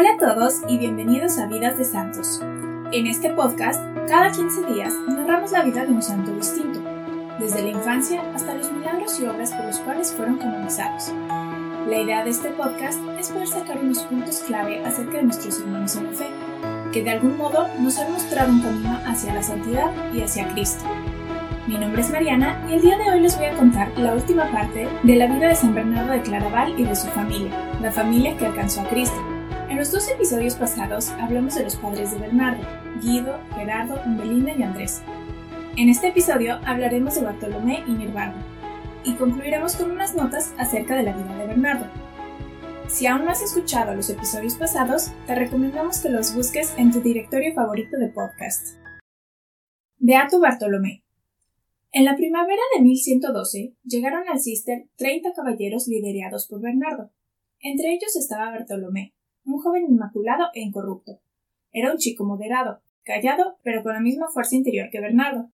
Hola a todos y bienvenidos a Vidas de Santos. En este podcast, cada 15 días narramos la vida de un santo distinto, desde la infancia hasta los milagros y obras por los cuales fueron canonizados. La idea de este podcast es poder sacar unos puntos clave acerca de nuestros hermanos en la fe, que de algún modo nos han mostrado un camino hacia la santidad y hacia Cristo. Mi nombre es Mariana y el día de hoy les voy a contar la última parte de la vida de San Bernardo de Claraval y de su familia, la familia que alcanzó a Cristo. En los dos episodios pasados hablamos de los padres de Bernardo, Guido, Gerardo, Belinda y Andrés. En este episodio hablaremos de Bartolomé y Nirvana, y concluiremos con unas notas acerca de la vida de Bernardo. Si aún no has escuchado los episodios pasados, te recomendamos que los busques en tu directorio favorito de podcast. Beato Bartolomé. En la primavera de 1112 llegaron al Cister 30 caballeros liderados por Bernardo. Entre ellos estaba Bartolomé, un joven inmaculado e incorrupto. Era un chico moderado, callado, pero con la misma fuerza interior que Bernardo.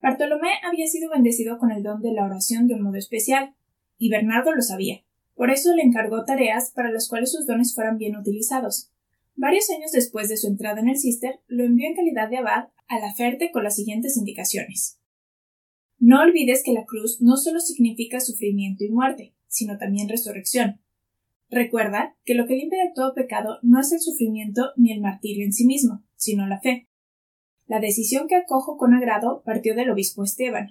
Bartolomé había sido bendecido con el don de la oración de un modo especial, y Bernardo lo sabía. Por eso le encargó tareas para las cuales sus dones fueran bien utilizados. Varios años después de su entrada en el Cister, lo envió en calidad de abad a la Ferte con las siguientes indicaciones. No olvides que la cruz no solo significa sufrimiento y muerte, sino también resurrección. Recuerda que lo que limpia de todo pecado no es el sufrimiento ni el martirio en sí mismo, sino la fe. La decisión que acojo con agrado partió del obispo Esteban.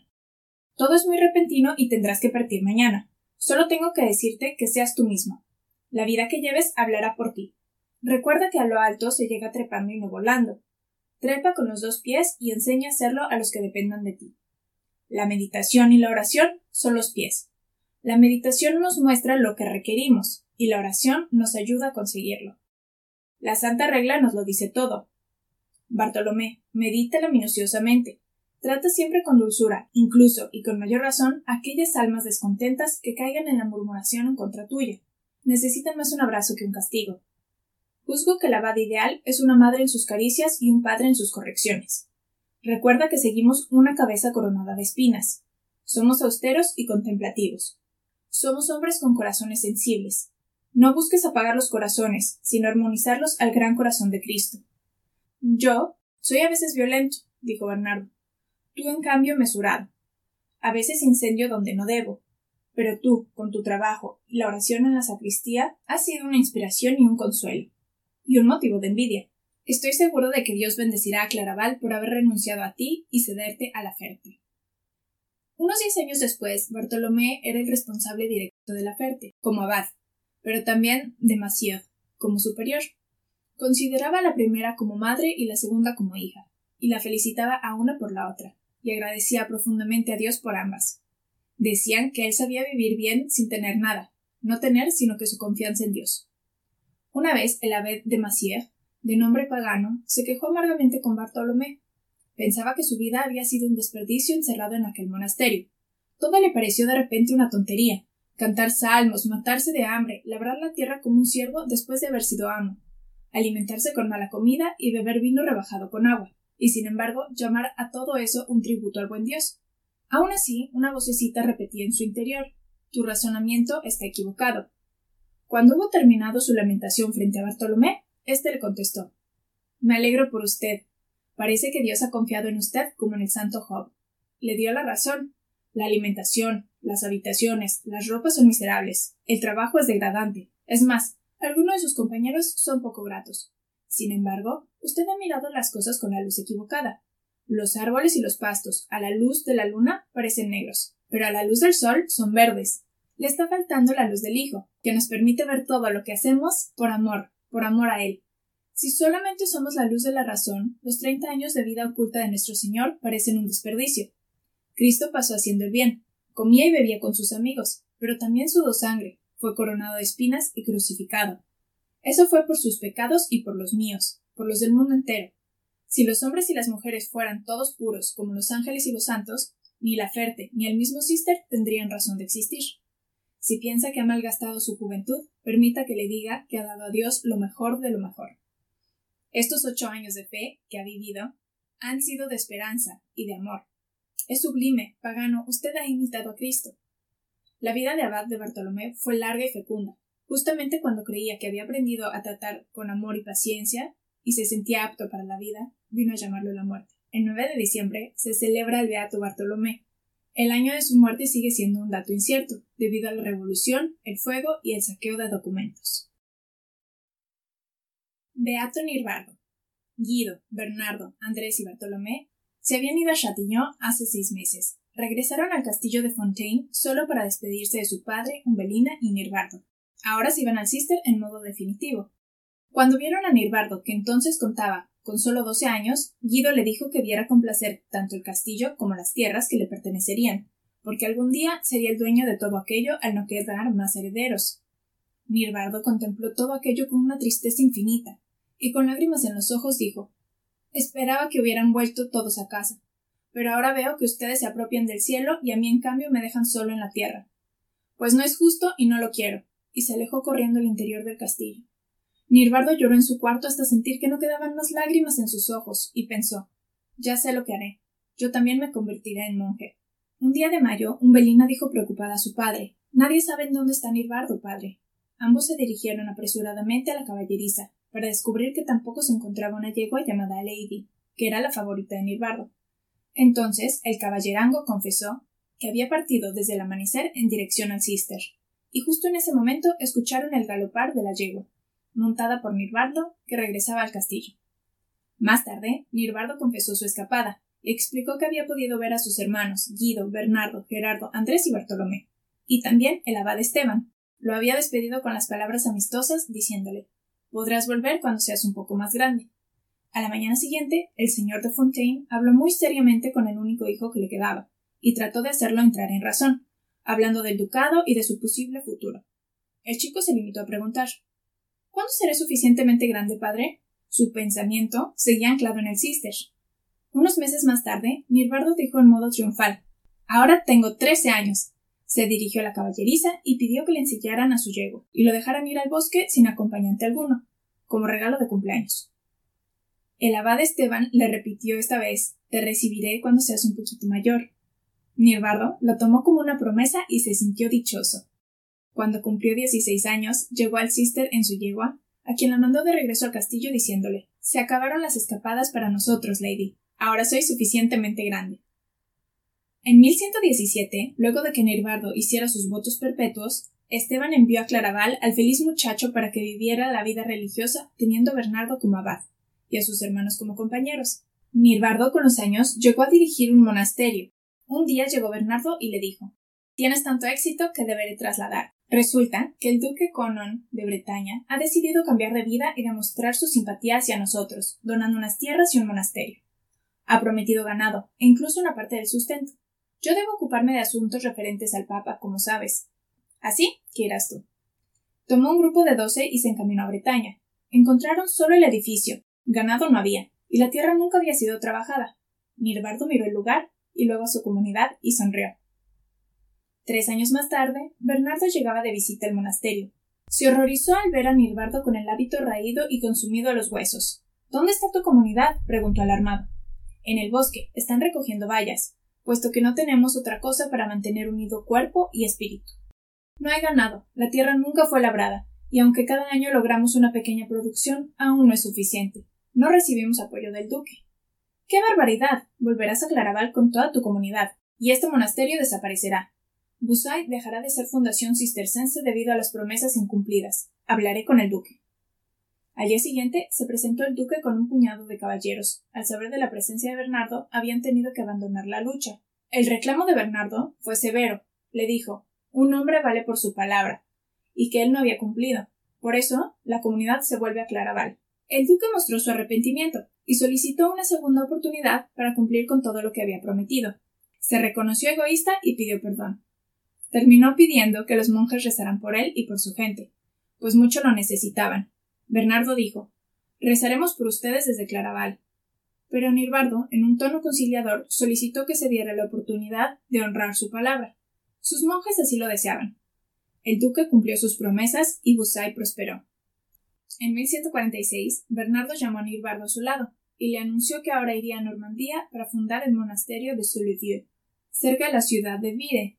Todo es muy repentino y tendrás que partir mañana. Solo tengo que decirte que seas tú mismo. La vida que lleves hablará por ti. Recuerda que a lo alto se llega trepando y no volando. Trepa con los dos pies y enseña a hacerlo a los que dependan de ti. La meditación y la oración son los pies. La meditación nos muestra lo que requerimos, y la oración nos ayuda a conseguirlo. La santa regla nos lo dice todo. Bartolomé, medítala minuciosamente. Trata siempre con dulzura, incluso y con mayor razón, aquellas almas descontentas que caigan en la murmuración en contra tuya. Necesitan más un abrazo que un castigo. Juzgo que la abad ideal es una madre en sus caricias y un padre en sus correcciones. Recuerda que seguimos una cabeza coronada de espinas. Somos austeros y contemplativos. Somos hombres con corazones sensibles, no busques apagar los corazones, sino armonizarlos al gran corazón de Cristo. Yo soy a veces violento, dijo Bernardo. Tú, en cambio, mesurado. A veces incendio donde no debo. Pero tú, con tu trabajo y la oración en la sacristía, has sido una inspiración y un consuelo. Y un motivo de envidia. Estoy seguro de que Dios bendecirá a Claraval por haber renunciado a ti y cederte a la Ferte. Unos diez años después, Bartolomé era el responsable directo de la Ferte, como abad, pero también de Massieu, como superior. Consideraba a la primera como madre y la segunda como hija, y la felicitaba a una por la otra, y agradecía profundamente a Dios por ambas. Decían que él sabía vivir bien sin tener nada, no tener sino que su confianza en Dios. Una vez el abad de Massieu, de nombre pagano, se quejó amargamente con Bartolomé. Pensaba que su vida había sido un desperdicio encerrado en aquel monasterio. Todo le pareció de repente una tontería, cantar salmos, matarse de hambre, labrar la tierra como un siervo después de haber sido amo, alimentarse con mala comida y beber vino rebajado con agua, y sin embargo llamar a todo eso un tributo al buen Dios. Aun así, una vocecita repetía en su interior Tu razonamiento está equivocado. Cuando hubo terminado su lamentación frente a Bartolomé, éste le contestó Me alegro por usted. Parece que Dios ha confiado en usted como en el santo Job. Le dio la razón. La alimentación, las habitaciones, las ropas son miserables, el trabajo es degradante. Es más, algunos de sus compañeros son poco gratos. Sin embargo, usted ha mirado las cosas con la luz equivocada. Los árboles y los pastos, a la luz de la luna, parecen negros, pero a la luz del sol son verdes. Le está faltando la luz del Hijo, que nos permite ver todo lo que hacemos por amor, por amor a Él. Si solamente somos la luz de la razón, los treinta años de vida oculta de nuestro Señor parecen un desperdicio. Cristo pasó haciendo el bien, comía y bebía con sus amigos, pero también sudó sangre, fue coronado de espinas y crucificado. Eso fue por sus pecados y por los míos, por los del mundo entero. Si los hombres y las mujeres fueran todos puros como los ángeles y los santos, ni la Ferte ni el mismo Cister tendrían razón de existir. Si piensa que ha malgastado su juventud, permita que le diga que ha dado a Dios lo mejor de lo mejor. Estos ocho años de fe que ha vivido han sido de esperanza y de amor, es sublime, pagano, usted ha imitado a Cristo. La vida de Abad de Bartolomé fue larga y fecunda, Justamente cuando creía que había aprendido a tratar con amor y paciencia y se sentía apto para la vida, vino a llamarlo la muerte. El 9 de diciembre se celebra el Beato Bartolomé. El año de su muerte sigue siendo un dato incierto, debido a la revolución, el fuego y el saqueo de documentos. Beato Nirvardo. Guido, Bernardo, Andrés y Bartolomé se habían ido a Chatillon hace seis meses. Regresaron al castillo de Fontaine solo para despedirse de su padre, Umbelina y Nirvardo. Ahora se iban al Cister en modo definitivo. Cuando vieron a Nirvardo, que entonces contaba con solo doce años, Guido le dijo que viera con placer tanto el castillo como las tierras que le pertenecerían, porque algún día sería el dueño de todo aquello al no quedar más herederos. Nirvardo contempló todo aquello con una tristeza infinita, y con lágrimas en los ojos dijo Esperaba que hubieran vuelto todos a casa, pero ahora veo que ustedes se apropian del cielo y a mí en cambio me dejan solo en la tierra. Pues no es justo y no lo quiero, y se alejó corriendo al interior del castillo. Nirvardo lloró en su cuarto hasta sentir que no quedaban más lágrimas en sus ojos, y pensó Ya sé lo que haré. Yo también me convertiré en monje. Un día de mayo, Umbelina dijo preocupada a su padre Nadie sabe en dónde está Nirvardo, padre. Ambos se dirigieron apresuradamente a la caballeriza, para descubrir que tampoco se encontraba una yegua llamada Lady, que era la favorita de Nirvardo. Entonces el caballerango confesó que había partido desde el amanecer en dirección al Cister, y justo en ese momento escucharon el galopar de la yegua montada por Nirvardo, que regresaba al castillo. Más tarde, Nirvardo confesó su escapada y explicó que había podido ver a sus hermanos Guido, Bernardo, Gerardo, Andrés y Bartolomé, y también el abad Esteban. Lo había despedido con las palabras amistosas, diciéndole Podrás volver cuando seas un poco más grande. A la mañana siguiente, el señor de Fontaine habló muy seriamente con el único hijo que le quedaba, y trató de hacerlo entrar en razón, hablando del ducado y de su posible futuro. El chico se limitó a preguntar ¿Cuándo seré suficientemente grande, padre? Su pensamiento seguía anclado en el Cister. Unos meses más tarde, Nirvardo dijo en modo triunfal Ahora tengo trece años. Se dirigió a la caballeriza y pidió que le ensillaran a su yegua y lo dejaran ir al bosque sin acompañante alguno, como regalo de cumpleaños. El abad Esteban le repitió esta vez Te recibiré cuando seas un poquito mayor. Nirvardo lo tomó como una promesa y se sintió dichoso. Cuando cumplió dieciséis años, llegó al Cister en su yegua, a quien la mandó de regreso al castillo diciéndole Se acabaron las escapadas para nosotros, lady. Ahora soy suficientemente grande. En 1117, luego de que Nirvardo hiciera sus votos perpetuos, Esteban envió a Claraval al feliz muchacho para que viviera la vida religiosa teniendo a Bernardo como abad y a sus hermanos como compañeros. Nirvardo con los años llegó a dirigir un monasterio. Un día llegó Bernardo y le dijo Tienes tanto éxito que deberé trasladar. Resulta que el duque Conon de Bretaña ha decidido cambiar de vida y demostrar su simpatía hacia nosotros, donando unas tierras y un monasterio. Ha prometido ganado, e incluso una parte del sustento. Yo debo ocuparme de asuntos referentes al Papa, como sabes. Así que irás tú. Tomó un grupo de doce y se encaminó a Bretaña. Encontraron solo el edificio. Ganado no había, y la tierra nunca había sido trabajada. Nirvardo miró el lugar, y luego a su comunidad, y sonrió. Tres años más tarde, Bernardo llegaba de visita al monasterio. Se horrorizó al ver a Nirvardo con el hábito raído y consumido a los huesos. ¿Dónde está tu comunidad? preguntó alarmado. En el bosque. Están recogiendo bayas, puesto que no tenemos otra cosa para mantener unido cuerpo y espíritu. No hay ganado, la tierra nunca fue labrada, y aunque cada año logramos una pequeña producción, aún no es suficiente. No recibimos apoyo del duque. ¡Qué barbaridad! Volverás a Claraval con toda tu comunidad, y este monasterio desaparecerá. Busai dejará de ser fundación cistercense debido a las promesas incumplidas. Hablaré con el duque. Al día siguiente se presentó el duque con un puñado de caballeros. Al saber de la presencia de Bernardo, habían tenido que abandonar la lucha. El reclamo de Bernardo fue severo. Le dijo un hombre vale por su palabra, y que él no había cumplido. Por eso, la comunidad se vuelve a Claraval. El duque mostró su arrepentimiento y solicitó una segunda oportunidad para cumplir con todo lo que había prometido. Se reconoció egoísta y pidió perdón. Terminó pidiendo que los monjes rezaran por él y por su gente, pues mucho lo necesitaban. Bernardo dijo Rezaremos por ustedes desde Claraval. Pero Nirvardo, en un tono conciliador, solicitó que se diera la oportunidad de honrar su palabra. Sus monjes así lo deseaban. El duque cumplió sus promesas y Busai prosperó. En 1146, Bernardo llamó a Nirvardo a su lado y le anunció que ahora iría a Normandía para fundar el monasterio de Soulevieux, cerca de la ciudad de Vire,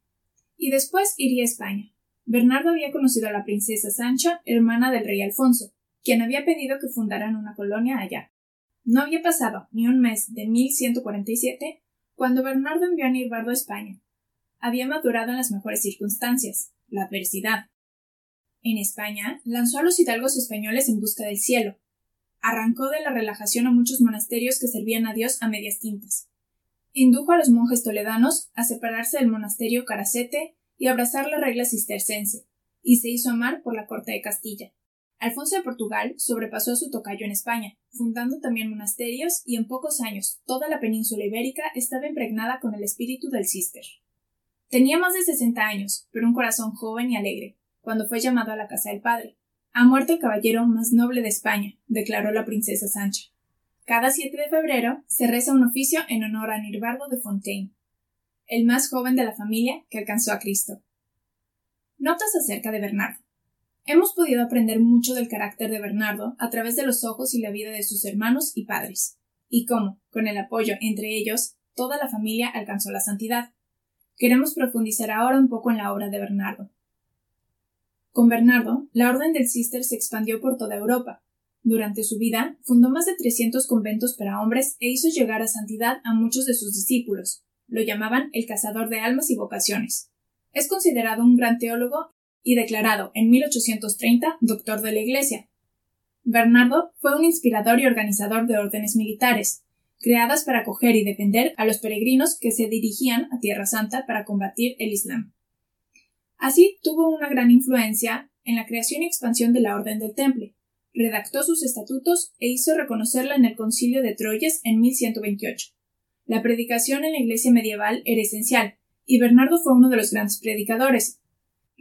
y después iría a España. Bernardo había conocido a la princesa Sancha, hermana del rey Alfonso, quien había pedido que fundaran una colonia allá. No había pasado ni un mes de 1147 cuando Bernardo envió a Nirbardo a España. Había madurado en las mejores circunstancias, la adversidad. En España lanzó a los hidalgos españoles en busca del cielo. Arrancó de la relajación a muchos monasterios que servían a Dios a medias tintas. Indujo a los monjes toledanos a separarse del monasterio Caracete y abrazar la regla cistercense, y se hizo amar por la corte de Castilla. Alfonso de Portugal sobrepasó a su tocayo en España, fundando también monasterios y en pocos años toda la península ibérica estaba impregnada con el espíritu del cister. Tenía más de sesenta años, pero un corazón joven y alegre, cuando fue llamado a la casa del padre. Ha muerto el caballero más noble de España, declaró la princesa Sancha. Cada 7 de febrero se reza un oficio en honor a Nirbardo de Fontaine, el más joven de la familia que alcanzó a Cristo. Notas acerca de Bernardo. Hemos podido aprender mucho del carácter de Bernardo a través de los ojos y la vida de sus hermanos y padres, y cómo, con el apoyo entre ellos, toda la familia alcanzó la santidad. Queremos profundizar ahora un poco en la obra de Bernardo. Con Bernardo, la orden del Cister se expandió por toda Europa, durante su vida, fundó más de 300 conventos para hombres e hizo llegar a santidad a muchos de sus discípulos. Lo llamaban el cazador de almas y vocaciones. Es considerado un gran teólogo y declarado en 1830 doctor de la Iglesia. Bernardo fue un inspirador y organizador de órdenes militares, creadas para acoger y defender a los peregrinos que se dirigían a Tierra Santa para combatir el Islam. Así tuvo una gran influencia en la creación y expansión de la Orden del Temple, redactó sus estatutos e hizo reconocerla en el Concilio de Troyes en 1128. La predicación en la iglesia medieval era esencial, y Bernardo fue uno de los grandes predicadores.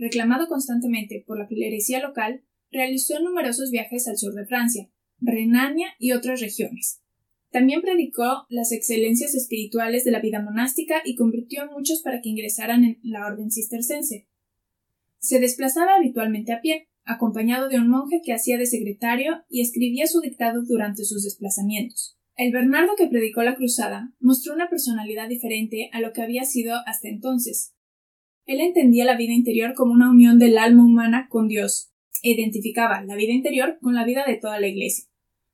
Reclamado constantemente por la clerecía local, realizó numerosos viajes al sur de Francia, Renania y otras regiones. También predicó las excelencias espirituales de la vida monástica y convirtió a muchos para que ingresaran en la orden cistercense. Se desplazaba habitualmente a pie, acompañado de un monje que hacía de secretario y escribía su dictado durante sus desplazamientos. El Bernardo que predicó la cruzada mostró una personalidad diferente a lo que había sido hasta entonces. Él entendía la vida interior como una unión del alma humana con Dios, e identificaba la vida interior con la vida de toda la Iglesia.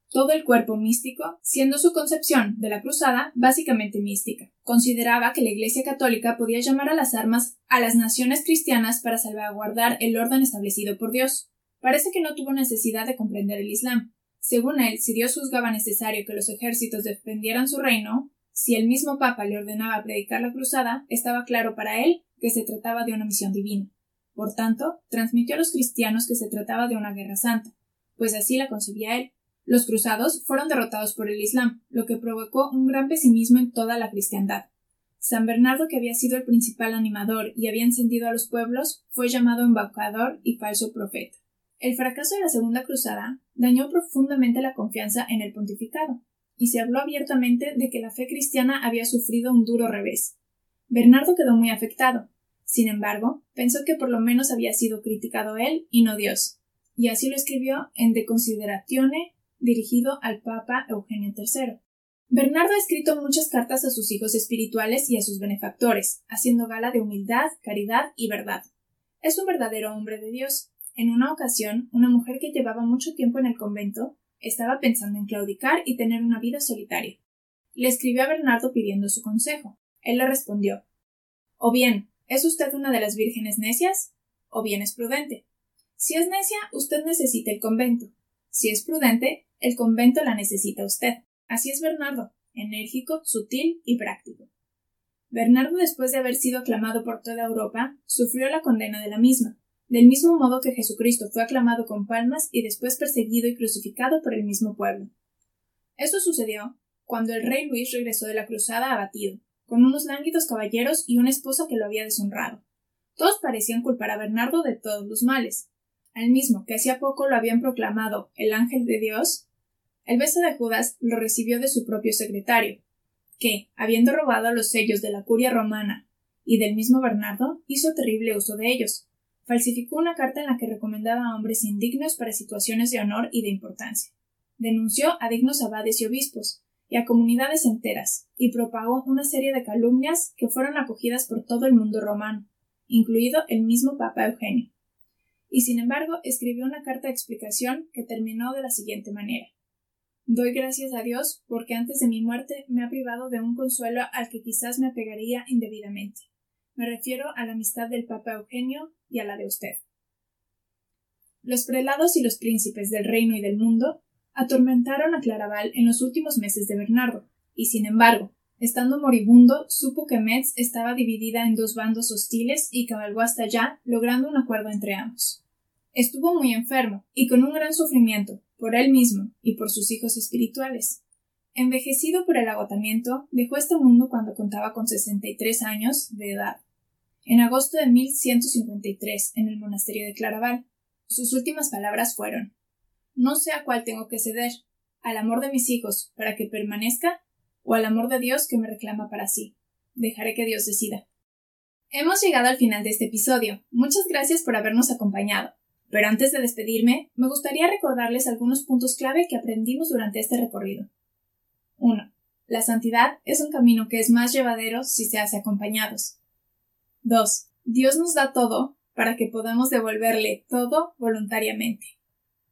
Todo el cuerpo místico, siendo su concepción de la cruzada básicamente mística. Consideraba que la Iglesia católica podía llamar a las armas a las naciones cristianas para salvaguardar el orden establecido por Dios. Parece que no tuvo necesidad de comprender el Islam. Según él, si Dios juzgaba necesario que los ejércitos defendieran su reino, si el mismo Papa le ordenaba predicar la cruzada, estaba claro para él que se trataba de una misión divina. Por tanto, transmitió a los cristianos que se trataba de una guerra santa, pues así la concebía él. Los cruzados fueron derrotados por el Islam, lo que provocó un gran pesimismo en toda la cristiandad. San Bernardo, que había sido el principal animador y había encendido a los pueblos, fue llamado embaucador y falso profeta. El fracaso de la Segunda Cruzada dañó profundamente la confianza en el pontificado, y se habló abiertamente de que la fe cristiana había sufrido un duro revés. Bernardo quedó muy afectado. Sin embargo, pensó que por lo menos había sido criticado él y no Dios, y así lo escribió en De Consideratione dirigido al Papa Eugenio III. Bernardo ha escrito muchas cartas a sus hijos espirituales y a sus benefactores, haciendo gala de humildad, caridad y verdad. Es un verdadero hombre de Dios. En una ocasión, una mujer que llevaba mucho tiempo en el convento estaba pensando en claudicar y tener una vida solitaria. Le escribió a Bernardo pidiendo su consejo. Él le respondió O bien, ¿es usted una de las vírgenes necias? o bien es prudente. Si es necia, usted necesita el convento. Si es prudente, el convento la necesita usted. Así es Bernardo, enérgico, sutil y práctico. Bernardo, después de haber sido aclamado por toda Europa, sufrió la condena de la misma, del mismo modo que Jesucristo fue aclamado con palmas y después perseguido y crucificado por el mismo pueblo. Esto sucedió cuando el rey Luis regresó de la cruzada abatido, con unos lánguidos caballeros y una esposa que lo había deshonrado. Todos parecían culpar a Bernardo de todos los males. Al mismo que hacía poco lo habían proclamado el ángel de Dios, el beso de Judas lo recibió de su propio secretario, que, habiendo robado los sellos de la curia romana y del mismo Bernardo, hizo terrible uso de ellos. Falsificó una carta en la que recomendaba a hombres indignos para situaciones de honor y de importancia. Denunció a dignos abades y obispos, y a comunidades enteras, y propagó una serie de calumnias que fueron acogidas por todo el mundo romano, incluido el mismo Papa Eugenio. y sin embargo escribió una carta de explicación que terminó de la siguiente manera. Doy gracias a Dios porque antes de mi muerte me ha privado de un consuelo al que quizás me apegaría indebidamente. Me refiero a la amistad del Papa Eugenio y a la de usted. Los prelados y los príncipes del reino y del mundo atormentaron a Claraval en los últimos meses de Bernardo, y sin embargo, estando moribundo, supo que Metz estaba dividida en dos bandos hostiles y cabalgó hasta allá, logrando un acuerdo entre ambos. Estuvo muy enfermo y con un gran sufrimiento, por él mismo y por sus hijos espirituales. Envejecido por el agotamiento, dejó este mundo cuando contaba con sesenta y tres años de edad. En agosto de 1153, en el monasterio de Claraval, sus últimas palabras fueron No sé a cuál tengo que ceder, al amor de mis hijos para que permanezca o al amor de Dios que me reclama para sí. Dejaré que Dios decida. Hemos llegado al final de este episodio. Muchas gracias por habernos acompañado. Pero antes de despedirme, me gustaría recordarles algunos puntos clave que aprendimos durante este recorrido. 1. La santidad es un camino que es más llevadero si se hace acompañados. 2. Dios nos da todo para que podamos devolverle todo voluntariamente.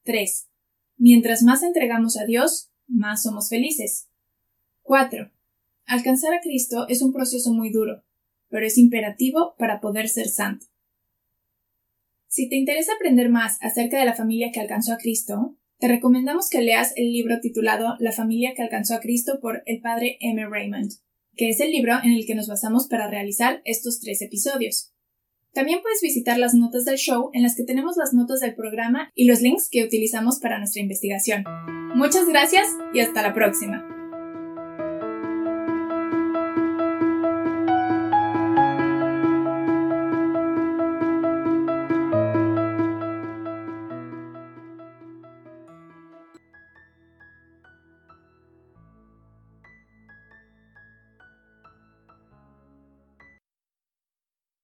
3. Mientras más entregamos a Dios, más somos felices. 4. Alcanzar a Cristo es un proceso muy duro, pero es imperativo para poder ser santo. Si te interesa aprender más acerca de la familia que alcanzó a Cristo, te recomendamos que leas el libro titulado La familia que alcanzó a Cristo por el padre M. Raymond, que es el libro en el que nos basamos para realizar estos tres episodios. También puedes visitar las notas del show en las que tenemos las notas del programa y los links que utilizamos para nuestra investigación. Muchas gracias y hasta la próxima.